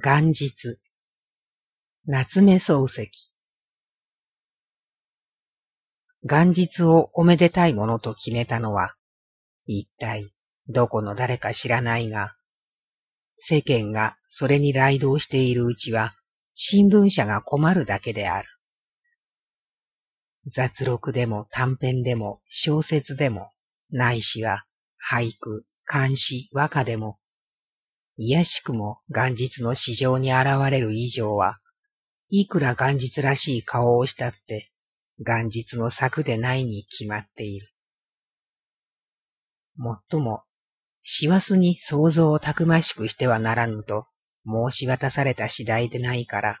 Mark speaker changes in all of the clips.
Speaker 1: 元日、夏目漱石。元日をおめでたいものと決めたのは、一体どこの誰か知らないが、世間がそれに雷動しているうちは、新聞社が困るだけである。雑録でも短編でも小説でも、ないしは俳句、漢詩、和歌でもいやしくも元日の市場に現れる以上は、いくら元日らしい顔をしたって、元日の策でないに決まっている。もっとも、師走に想像をたくましくしてはならぬと申し渡された次第でないから、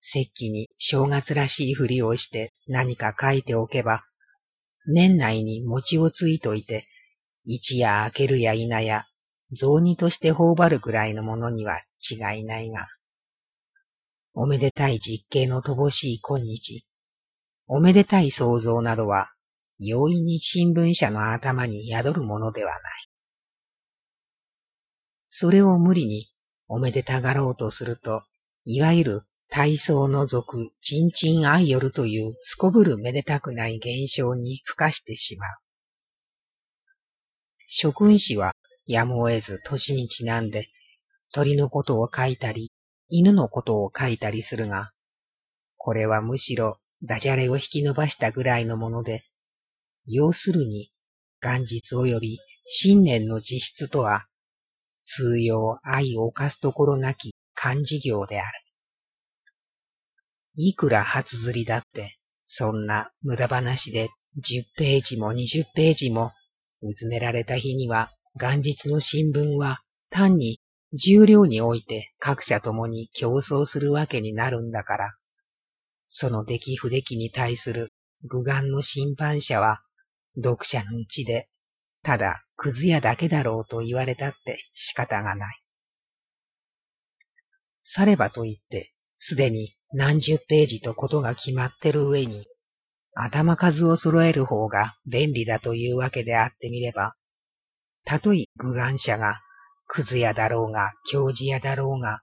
Speaker 1: 石器に正月らしいふりをして何か書いておけば、年内に餅をついといて、一夜明けるや否や雑煮として頬張るくらいのものには違いないが、おめでたい実刑の乏しい今日、おめでたい想像などは、容易に新聞社の頭に宿るものではない。それを無理におめでたがろうとすると、いわゆる体操の俗、ちんちんアイヨルというすこぶるめでたくない現象に付加してしまう。諸君子はやむを得ず年にちなんで、鳥のことを書いたり、犬のことを書いたりするが、これはむしろダジャレを引き伸ばしたぐらいのもので、要するに、元日及び新年の実質とは、通用愛を犯すところなき漢字行である。いくら初釣りだって、そんな無駄話で10ページも20ページもうずめられた日には元日の新聞は単に重量において各社ともに競争するわけになるんだから、その出来不出来に対する具眼の審判者は読者のうちでただくず屋だけだろうと言われたって仕方がない。さればと言って、すでに何十ページとことが決まってる上に、頭数を揃える方が便利だというわけであってみれば、たとえ具眼者が、くず屋だろうが、教授屋だろうが、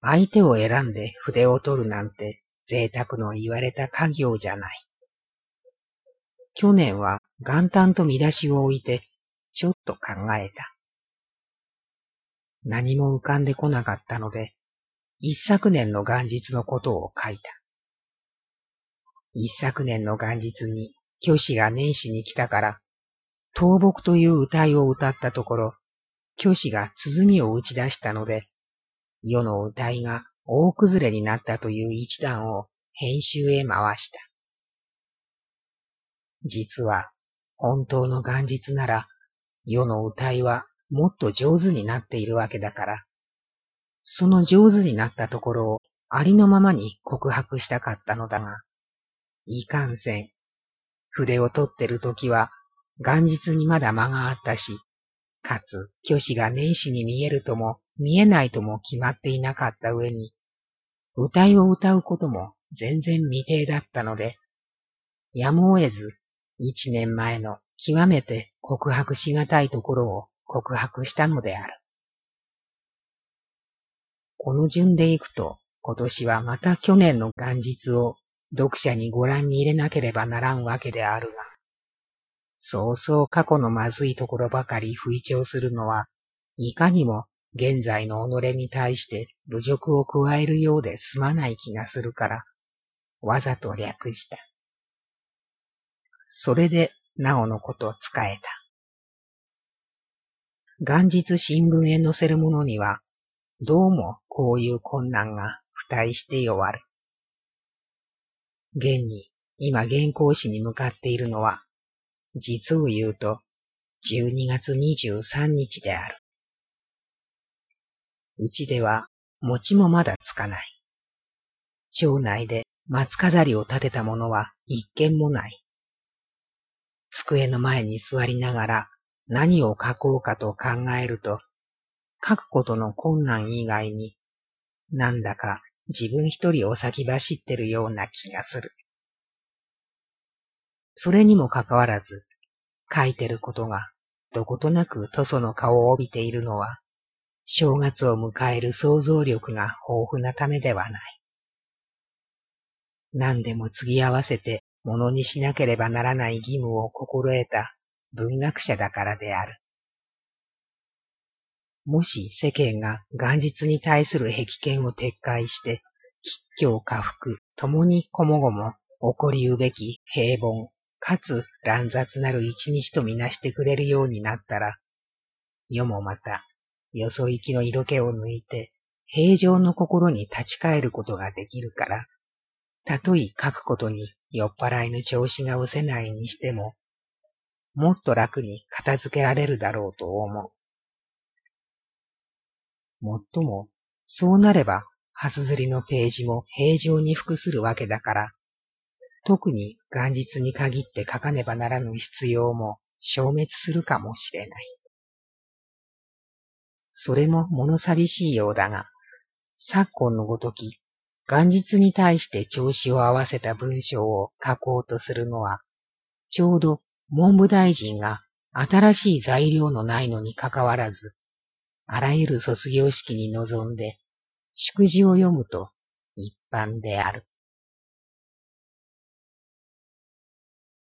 Speaker 1: 相手を選んで筆を取るなんて贅沢の言われた家業じゃない。去年は元旦と見出しを置いて、ちょっと考えた。何も浮かんでこなかったので、一昨年の元日のことを書いた。一昨年の元日に、教師が年始に来たから、倒木という歌いを歌ったところ、教師が鼓を打ち出したので、世の歌いが大崩れになったという一段を編集へ回した。実は、本当の元日なら、世の歌いはもっと上手になっているわけだから、その上手になったところをありのままに告白したかったのだが、いかんせん。筆を取ってる時は元日にまだ間があったし、かつ、虚子が年始に見えるとも見えないとも決まっていなかった上に、歌いを歌うことも全然未定だったので、やむを得ず、一年前の極めて告白しがたいところを告白したのである。この順でいくと、今年はまた去年の元日を読者にご覧に入れなければならんわけであるが、そうそう過去のまずいところばかり吹聴するのは、いかにも現在の己に対して侮辱を加えるようで済まない気がするから、わざと略した。それで、なおのこと使えた。元日新聞へ載せるものには、どうもこういう困難が付帯して弱る。現に、今原稿紙に向かっているのは、実を言うと、12月23日である。うちでは、餅もまだつかない。町内で松飾りを立てたものは一軒もない。机の前に座りながら何を書こうかと考えると、書くことの困難以外に、なんだか自分一人お先走ってるような気がする。それにもかかわらず、書いてることがどことなく塗装の顔を帯びているのは、正月を迎える想像力が豊富なためではない。何でも継ぎ合わせてものにしなければならない義務を心得た文学者だからである。もし世間が元日に対する壁見を撤回して、吉凶家福共にこもごも起こりうべき平凡かつ乱雑なる一日とみなしてくれるようになったら、世もまた、よそ行きの色気を抜いて、平常の心に立ち返ることができるから、たとえ書くことに酔っ払いの調子が失せないにしても、もっと楽に片付けられるだろうと思う。もっとも、そうなれば、初釣りのページも平常に服するわけだから、特に元日に限って書かねばならぬ必要も消滅するかもしれない。それも物寂しいようだが、昨今のごとき、元日に対して調子を合わせた文章を書こうとするのは、ちょうど文部大臣が新しい材料のないのにかかわらず、あらゆる卒業式に臨んで、祝辞を読むと一般である。